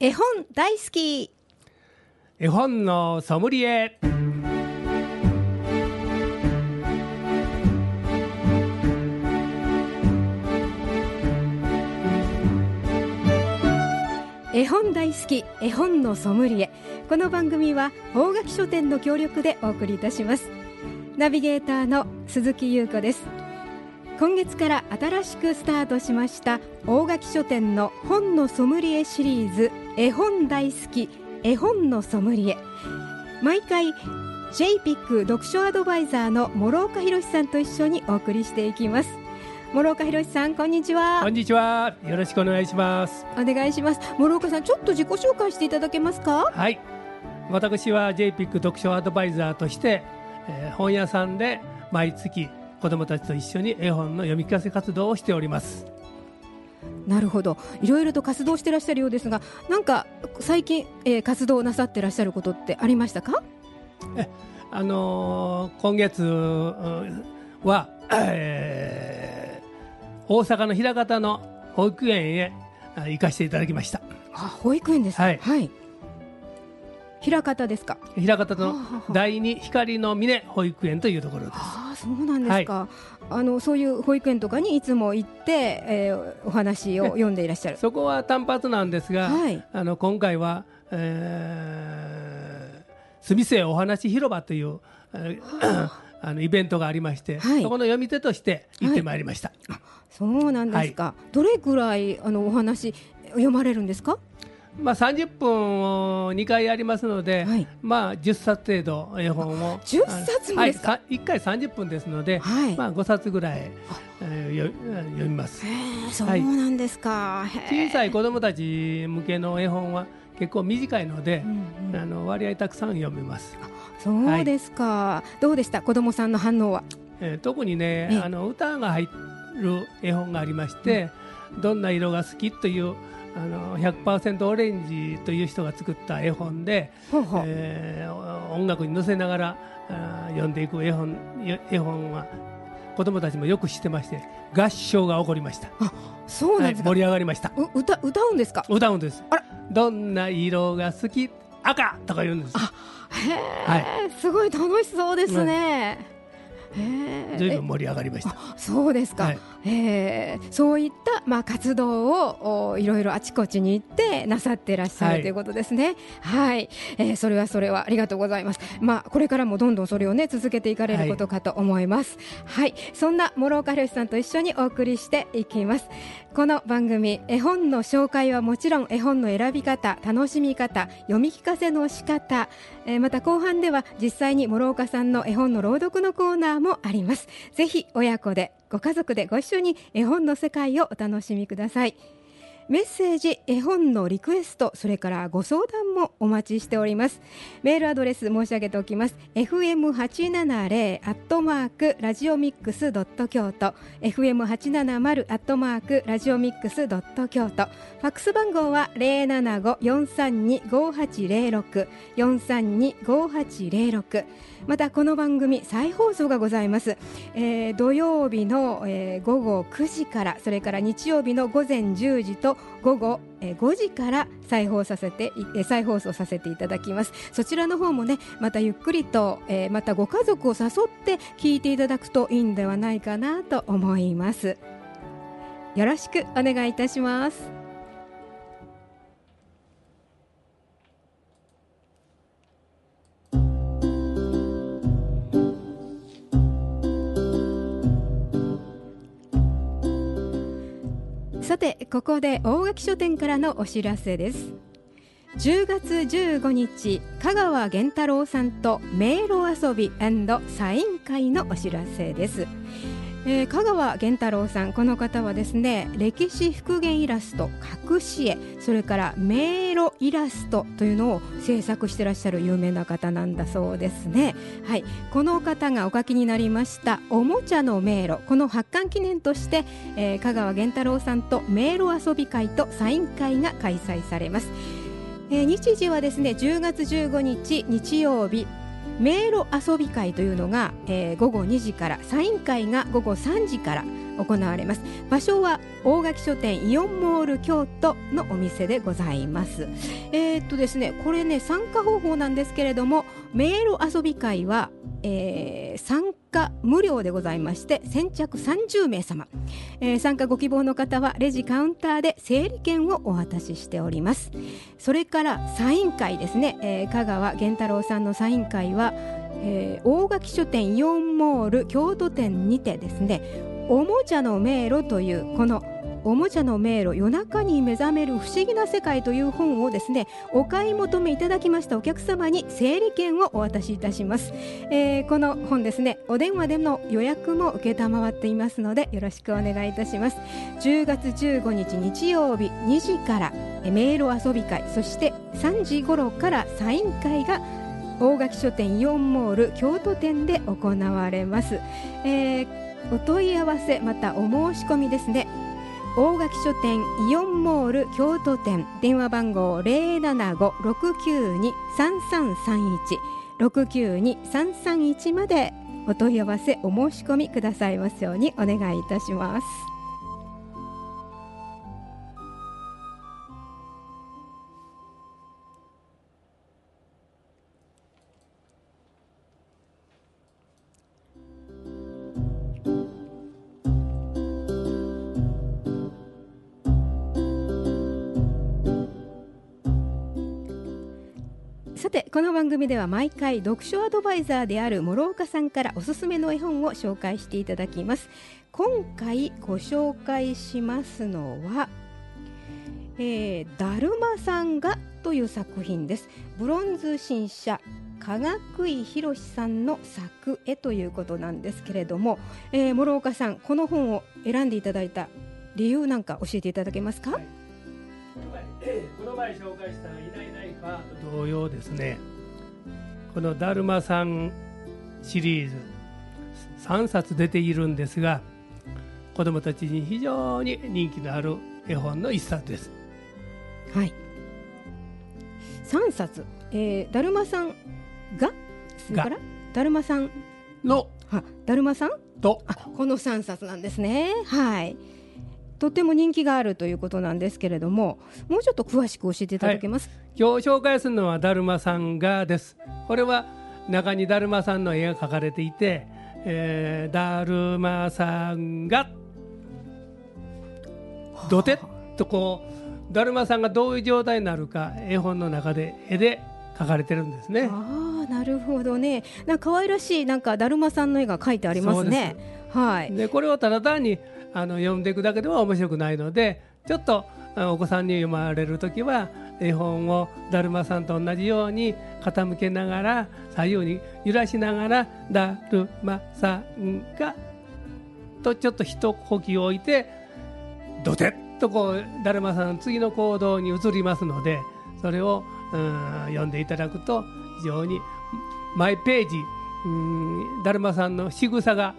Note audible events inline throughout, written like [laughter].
絵本大好き。絵本のソムリエ。絵本大好き絵本のソムリエ。この番組は大垣書店の協力でお送りいたします。ナビゲーターの鈴木優子です。今月から新しくスタートしました大垣書店の本のソムリエシリーズ絵本大好き絵本のソムリエ。毎回 JPIC 読書アドバイザーの諸岡博さんと一緒にお送りしていきます。諸岡博さんこんにちは。こんにちは。よろしくお願いします。お願いします。諸岡さんちょっと自己紹介していただけますか？はい。私は JPIC 読書アドバイザーとして、えー、本屋さんで毎月子どもたちと一緒に絵本の読み聞かせ活動をしておりますなるほど。いろいろと活動してらっしゃるようですがなんか最近、えー、活動なさってらっしゃることってありましたか？えあのー、今月は、えー、大阪の枚方の保育園へ行かせていただきました。あ保育園ですはい、はい枚方ですか？枚方の第二光の峰保育園というところです。あそうなんですか、はい、あのそういう保育園とかにいつも行って、えー、お話を読んでいらっしゃる。[laughs] そこは単発なんですが、はい、あの今回は、えー、住瀬お話広場という、えー、あ。[coughs] のイベントがありまして、はい、そこの読み手として行ってまいりました、そうなんですか、どれぐらいあのお話読まれるんですか？まあ、30分を2回やりますので、はい、まあ、10冊程度絵本を。10冊もですか、はい、1回30分ですので、はい、まあ、5冊ぐらい、えー、読みます。そうなんですか、小さい子どもたち向けの絵本は結構短いので、うんうん、あの割合たくさん読めます。そうですか、どうでした？子どもさんの反応は、えー、特にねあの歌が入る絵本がありまして、うん、どんな色が好きというあの100%オレンジという人が作った絵本で、ほうほう。えー、音楽に乗せながらあ読んでいく絵本絵本は子供たちもよく知ってまして合唱が起こりました。あそうなんですか、はい、盛り上がりました。歌歌うんですか？歌うんです。あら。どんな色が好き？赤とか言うんです。あへえ、はい、すごい楽しそうですね、うんずいぶん盛り上がりました。そうですか、はい、えー、そういった、まあ、活動をいろいろあちこちに行ってなさっていらっしゃる、はい、ということですね。はい、えー、それはそれはありがとうございます。まあこれからもどんどんそれをね続けていかれることかと思います。はい、はい、そんな諸岡博さんと一緒にお送りしていきます。この番組絵本の紹介はもちろん絵本の選び方楽しみ方読み聞かせの仕方、えー、また後半では実際に諸岡さんの絵本の朗読のコーナーもあります。ぜひ親子でご家族でご一緒に絵本の世界をお楽しみください。メッセージ、絵本のリクエスト、それからご相談もお待ちしております。メールアドレス申し上げておきます。fm870 アットマークラジオミックスドット京都。fm870 アットマークラジオミックスドット京都。ファックス番号は075-432-5806 432-5806またこの番組再放送がございます、えー、土曜日の、えー、午後9時からそれから日曜日の午前10時と午後え5時から再放させて再放送させていただきます。そちらの方もねまたゆっくりと、えー、またご家族を誘って聞いていただくといいんではないかなと思います。よろしくお願いいたします。さてここで大垣書店からのお知らせです。10月15日香川源太郎さんと迷路遊びサイン会のお知らせです。えー、香川源太郎さんこの方はですね歴史復元イラスト隠し絵それから迷路イラストというのを制作してらっしゃる有名な方なんだそうですね。はい。この方がお書きになりましたおもちゃの迷路。この発刊記念として、えー、香川源太郎さんと迷路遊び会とサイン会が開催されます。えー、日時はですね10月15日日曜日迷路遊び会というのが、えー、午後2時からサイン会が午後3時から行われます。場所は大垣書店イオンモール京都のお店でございます。えー、っとですねこれね参加方法なんですけれども迷路遊び会はえー、参加無料でございまして先着30名様、えー、参加ご希望の方はレジカウンターで整理券をお渡ししております。それからサイン会ですね、えー、香川源太郎さんのサイン会は、えー、大垣書店イオンモール京都店にてですねおもちゃの迷路というこのおもちゃの迷路夜中に目覚める不思議な世界という本をですねお買い求めいただきましたお客様に整理券をお渡しいたします、えー、この本ですねお電話での予約も承っていますのでよろしくお願いいたします。10月15日日曜日2時から迷路遊び会そして3時頃からサイン会が大垣書店イオンモール京都店で行われます、えー、お問い合わせまたお申し込みですね。大垣書店イオンモール京都店電話番号零七五六九二三三三一六九二三三一までお問い合わせお申し込みくださいますようにお願いいたします。さてこの番組では毎回読書アドバイザーである諸岡さんからおすすめの絵本を紹介していただきます。今回ご紹介しますのはえー、だるまさんがという作品です。ブロンズ新社加賀井博さんの作絵ということなんですけれども、えー、諸岡さんこの本を選んでいただいた理由なんか教えていただけますか、はい。この前紹介した「いないいないパー」と同様ですね。この「だるまさん」シリーズ3冊出ているんですが子どもたちに非常に人気のある絵本の1冊です。はい。3冊、えー、だるまさんが？それから？だるまさん。の。だるまさん？と。この3冊なんですね。はいとても人気があるということなんですけれどももうちょっと詳しく教えていただけます、はい、今日紹介するのはだるまさんがですこれは中にだるまさんの絵が描かれていて、えー、だるまさんがどてっとこうだるまさんがどういう状態になるか絵本の中で絵で描かれてるんですね。ああなるほどね。なんか可愛らしいなんかだるまさんの絵が描いてありますね。はい。でこれをただ単にあの読んでいくだけでは面白くないのでちょっとお子さんに読まれる時は絵本をだるまさんと同じように傾けながら左右に揺らしながら「だるまさんが」とちょっと一呼吸置いてどてっとこうだるまさんの次の行動に移りますのでそれをうん読んでいただくと非常にマイページうんだるまさんの仕草が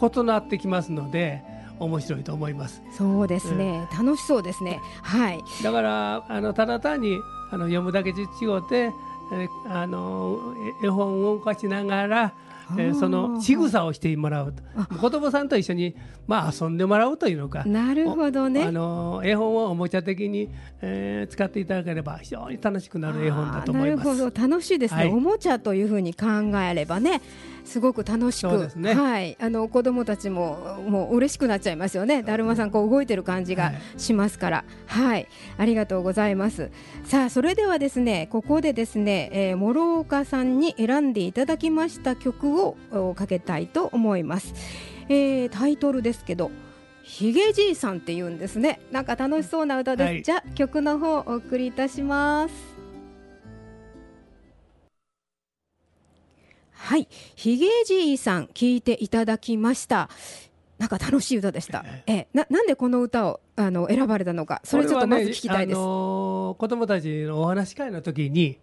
異なってきますので。面白いと思います。そうですね、うん、楽しそうですね。はい。だからあのただ単にあの読むだけで違ってえあの絵本を動かしながらえー、その仕草をしてもらう子供さんと一緒に、まあ、遊んでもらうというのか。なるほどね。あの絵本をおもちゃ的に、えー、使っていただければ非常に楽しくなる絵本だと思います。なるほど。楽しいですね、はい、おもちゃというふうに考えればねすごく楽しく、ね、はい、あの子供たちももう嬉しくなっちゃいますよね。だるまさんこう動いてる感じがしますから、はい、はい、ありがとうございます。さあそれではですね、ここでですね、えー、諸岡さんに選んでいただきました曲をかけたいと思います。えー、タイトルですけど。ひげじいさんって言うんですね。なんか楽しそうな歌です。はい、じゃ曲の方お送りいたします。はい。ひげじいさん聞いていただきました。なんか楽しい歌でした。ええ、ななんでこの歌をあの選ばれたのか、それちょっとまず聞きたいです。ね、あのー、子供たちのお話し会の時に、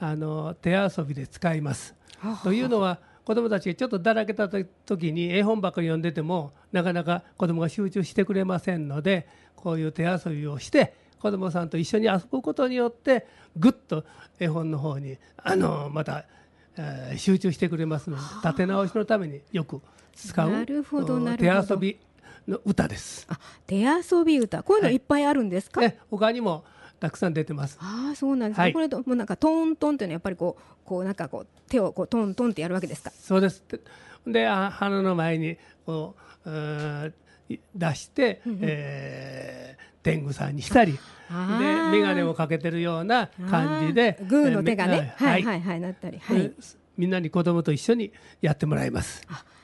あの手遊びで使います。というのは子供たちがちょっとだらけた時に絵本ばかり読んでてもなかなか子供が集中してくれませんので、こういう手遊びをして子供さんと一緒に遊ぶことによってぐっと絵本の方にあのまたえー、集中してくれますので立て直しのためによく使う手遊びの歌です。あ手遊び歌こういうのいっぱいあるんですか、はい、他にもたくさん出てます。ああ、そうなんです、はい、これもうなんかトントンっていうのはやっぱりこうこうなんかこう手をこうトントンってやるわけですか？そうです。で、あ鼻の前にこう出して、うんうん、えー、天狗さんにしたり。で眼鏡をかけてるような感じでグーの手がね、はい、はい。はいなったり、はい、みんなに子供と一緒にやってもらいます。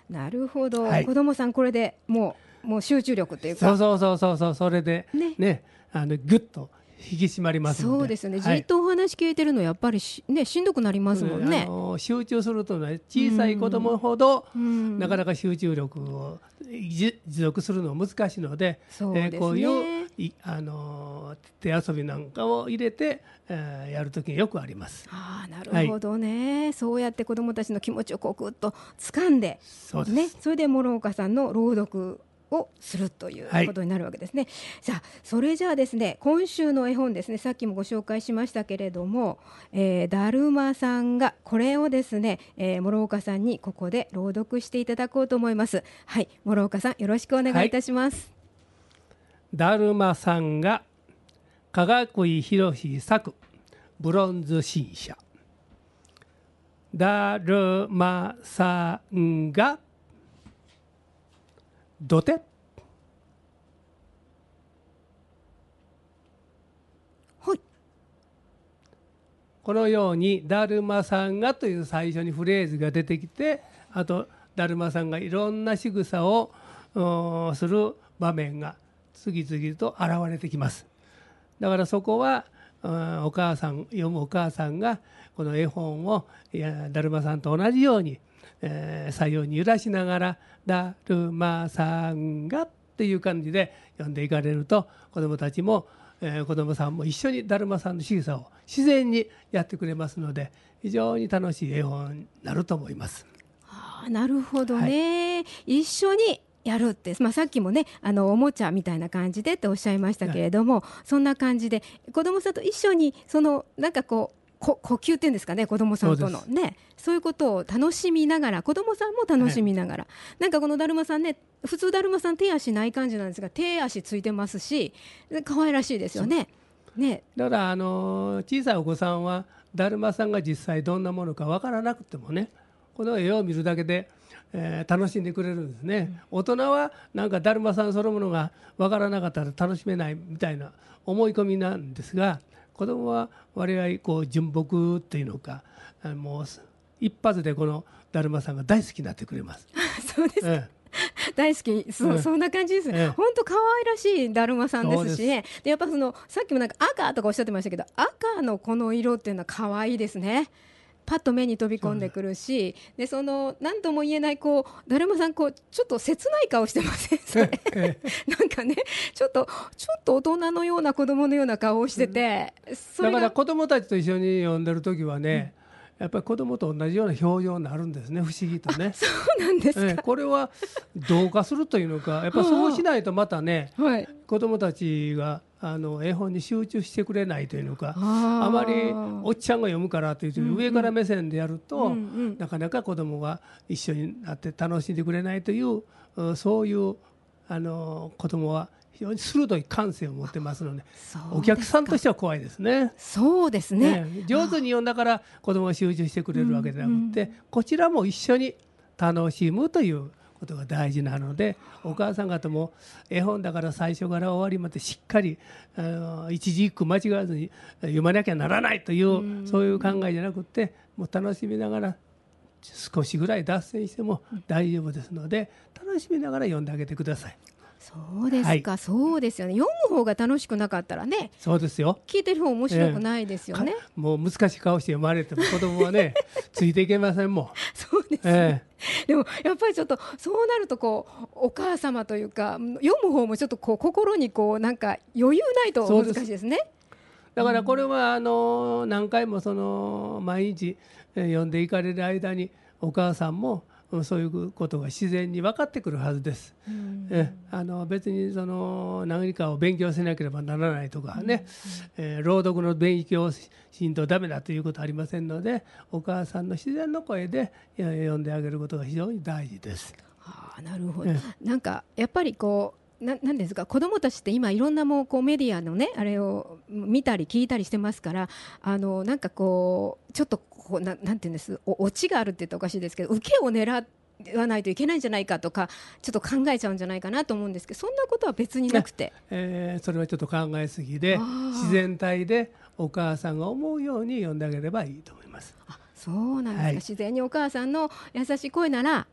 なるほど、はい、子供さんこれでもうもう集中力っていうか。そうそうそうそうそれでね。ねあのぐっと引き締まりますそうですよね、じっとお話聞いてるのやっぱりし,、ね、しんどくなりますもんね、集中するとね小さい子供ほど、なかなか集中力を持続するのは難しいのでそうで、ね、えー、こういういあの手遊びなんかを入れて、えー、やるときによくあります。あなるほどね、はい、そうやって子どもたちの気持ちをこうぐっと掴んでそうね、それで諸岡さんの朗読をするということになるわけですね。はい、さあそれじゃあですね今週の絵本ですねさっきもご紹介しましたけれども、えー、だるまさんがこれをですね、えー、諸岡さんにここで朗読していただこうと思います。はい諸岡さんよろしくお願いいたします。はい、だるまさんが加賀井博作ブロンズ新社。だるまさんが土手はい。このように「だるまさんが」という最初にフレーズが出てきてあとだるまさんがいろんな仕草をする場面が次々と現れてきます。だからそこはお母さん読むお母さんがこの絵本をいやだるまさんと同じようにえー、左右に揺らしながら「だるまさんが」っていう感じで読んでいかれると子どもたちも、えー、子どもさんも一緒にだるまさんの仕草を自然にやってくれますので非常に楽しい絵本になると思います。あなるほどね、はい、一緒にやるって、[laughs] まあ、さっきもねあのおもちゃみたいな感じでっておっしゃいましたけれども、はい、そんな感じで子どもさんと一緒にそのなんかこうこ呼吸っていうんですかね子供さんとの。ね。そういうことを楽しみながら子供さんも楽しみながら、はい、なんかこのだるまさんね普通だるまさん手足ない感じなんですが手足ついてますし可愛らしいですよね。ね。だからあの小さいお子さんはだるまさんが実際どんなものかわからなくてもねこの絵を見るだけで、えー、楽しんでくれるんですね、うん、大人はなんかだるまさんそのものがわからなかったら楽しめないみたいな思い込みなんですが子供は割合こう純朴っていうのかもう一発でこのだるまさんが大好きになってくれます。[laughs] そうです、ええ。大好き。そう、うん、そんな感じですね、本当可愛らしいだるまさんですしねでやっぱそのさっきもなんか赤とかおっしゃってましたけど赤のこの色っていうのは可愛いですねパッと目に飛び込んでくるし、でその何とも言えないこうだるまさんこうちょっと切ない顔してません？[laughs] なんかねちょっとちょっと大人のような子供のような顔をしてて、うん、だから子供たちと一緒に読んでる時はね、うんやっぱり子供と同じような表情になるんですね。不思議とね。そうなんですか、えこれは同化するというのかやっぱそうしないとまたね、はい、子供たちがあの絵本に集中してくれないというのかあまりおっちゃんが読むからという上から目線でやると、うんうん、なかなか子供が一緒になって楽しんでくれないというそういうあの子供は非常に鋭い感性を持ってますのでお客さんとしては怖いですね。そうですね、ね、上手に読んだから子供が集中してくれるわけではなくて、うんうん、こちらも一緒に楽しむということが大事なのでお母さん方も絵本だから最初から終わりまでしっかりあの一字一句間違わずに読まなきゃならないという、うん、そういう考えじゃなくてもう楽しみながら少しぐらい脱線しても大丈夫ですので楽しみながら読んであげてください。そうですか、はい、そうですよね。読む方が楽しくなかったらねそうですよ。聞いてる方面白くないですよね、えー、もう難しい顔して読まれても子供はね [laughs] ついていけませんもん。そうですね、えー、でもやっぱりちょっとそうなるとこうお母様というか読む方もちょっとこう心にこうなんか余裕ないと難しいですね。だからこれはあの何回もその毎日読んでいかれる間にお母さんもそういうことが自然に分かってくるはずです。えあの別にその何かを勉強しなければならないとかね、えー、朗読の勉強しんとダメだということはありませんのでお母さんの自然の声で読んであげることが非常に大事です。はあ、なるほど、なんかやっぱりこうななんですか？子どもたちって今いろんなもうこうメディアのねあれを見たり聞いたりしてますからあのなんかこうちょっとこうななんていうんです？おオチがあるって言ったらおかしいですけど受けを狙わないといけないんじゃないかとかちょっと考えちゃうんじゃないかなと思うんですけどそんなことは別になくて、[laughs] えー、それはちょっと考えすぎで自然体でお母さんが思うように読んであげればいいと思います。あそうなんですか、はい、自然にお母さんの優しい声なら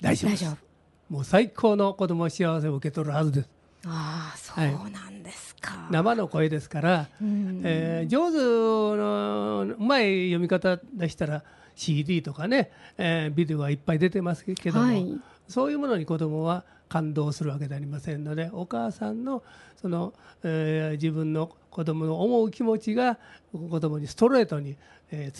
大丈夫もう最高の子供幸せを受け取るはずです。ああそうなんですか、はい、生の声ですから、うん、えー、上手のうまい読み方でしたら CD とかね、えー、ビデオがいっぱい出てますけども、はい、そういうものに子どもは感動するわけでありませんのでお母さんのその、えー、自分の子どもの思う気持ちが子どもにストレートに、え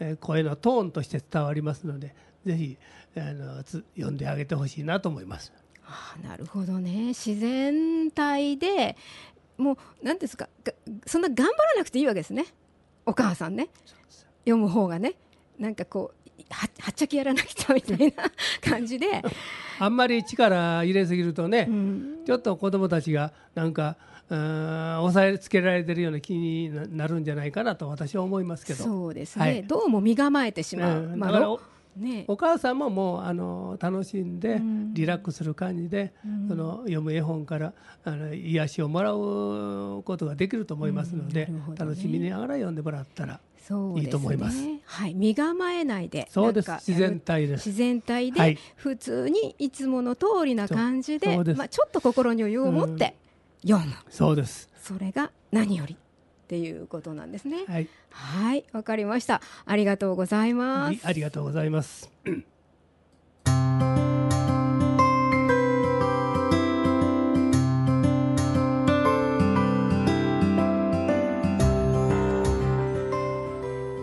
ー、声のトーンとして伝わりますのでぜひあの読んであげてほしいなと思います。あなるほどね。自然体でもう何ですかそんな頑張らなくていいわけですね。お母さんね。読む方がね。なんかこうははっちゃけやらなきゃみたいな [laughs] 感じで。あんまり力入れすぎるとね、うん、ちょっと子供たちがなんか抑えつけられてるような気になるんじゃないかなと私は思いますけど。そうですね、はい、どうも身構えてしまう、うん、だからね、お母さんももうあの楽しんでリラックスする感じで、うん、その読む絵本からあの癒しをもらうことができると思いますので、うん。ね、楽しみながら読んでもらったらいいと思います。すね、はい、身構えないで、そうです。自然体です。自然体で、普通にいつもの通りな感じで、まあちょっと心に余裕を持って読む。そうです。それが何よりっていうことなんですね。はい。はい、わかりました。ありがとうございます。ありがとうございます。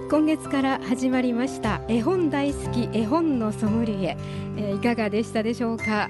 今月から始まりました絵本大好き絵本のソムリエ、えー、いかがでしたでしょうか、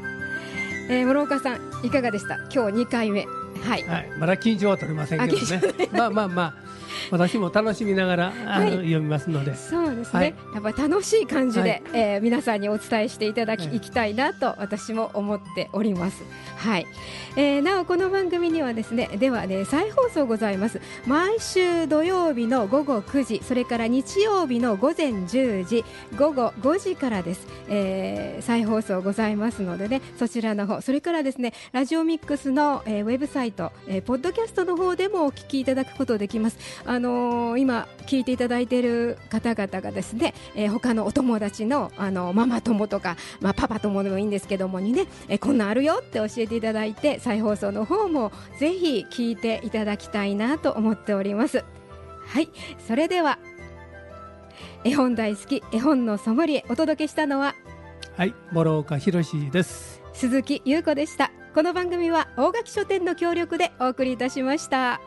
えー、諸岡さんいかがでした？今日2回目はい、はい、まだ緊張は取れませんけどね。まあまあまあ私も楽しみながら、あの、読みますので。そうですね、はい、やっぱ楽しい感じで、はい、えー、皆さんにお伝えしていただき、い、きたいなと私も思っております。はい、えー、なおこの番組にはですねではね再放送ございます。毎週土曜日の午後9時それから日曜日の午前10時午後5時からです、えー、再放送ございますのでねそちらの方それからですねラジオミックスの、えー、ウェブサイト、えー、ポッドキャストの方でもお聞きいただくことできますあのー、今聞いていただいている方々がですね、えー、他のお友達のあのママ友とか、まあ、パパ友でもいいんですけどもにね、えー、こんなんあるよって教えていただいて再放送の方もぜひ聞いていただきたいなと思っております。はいそれでは絵本大好き絵本のソムリエお届けしたのははい諸岡博です。鈴木優子でした。この番組は大垣書店の協力でお送りいたしました。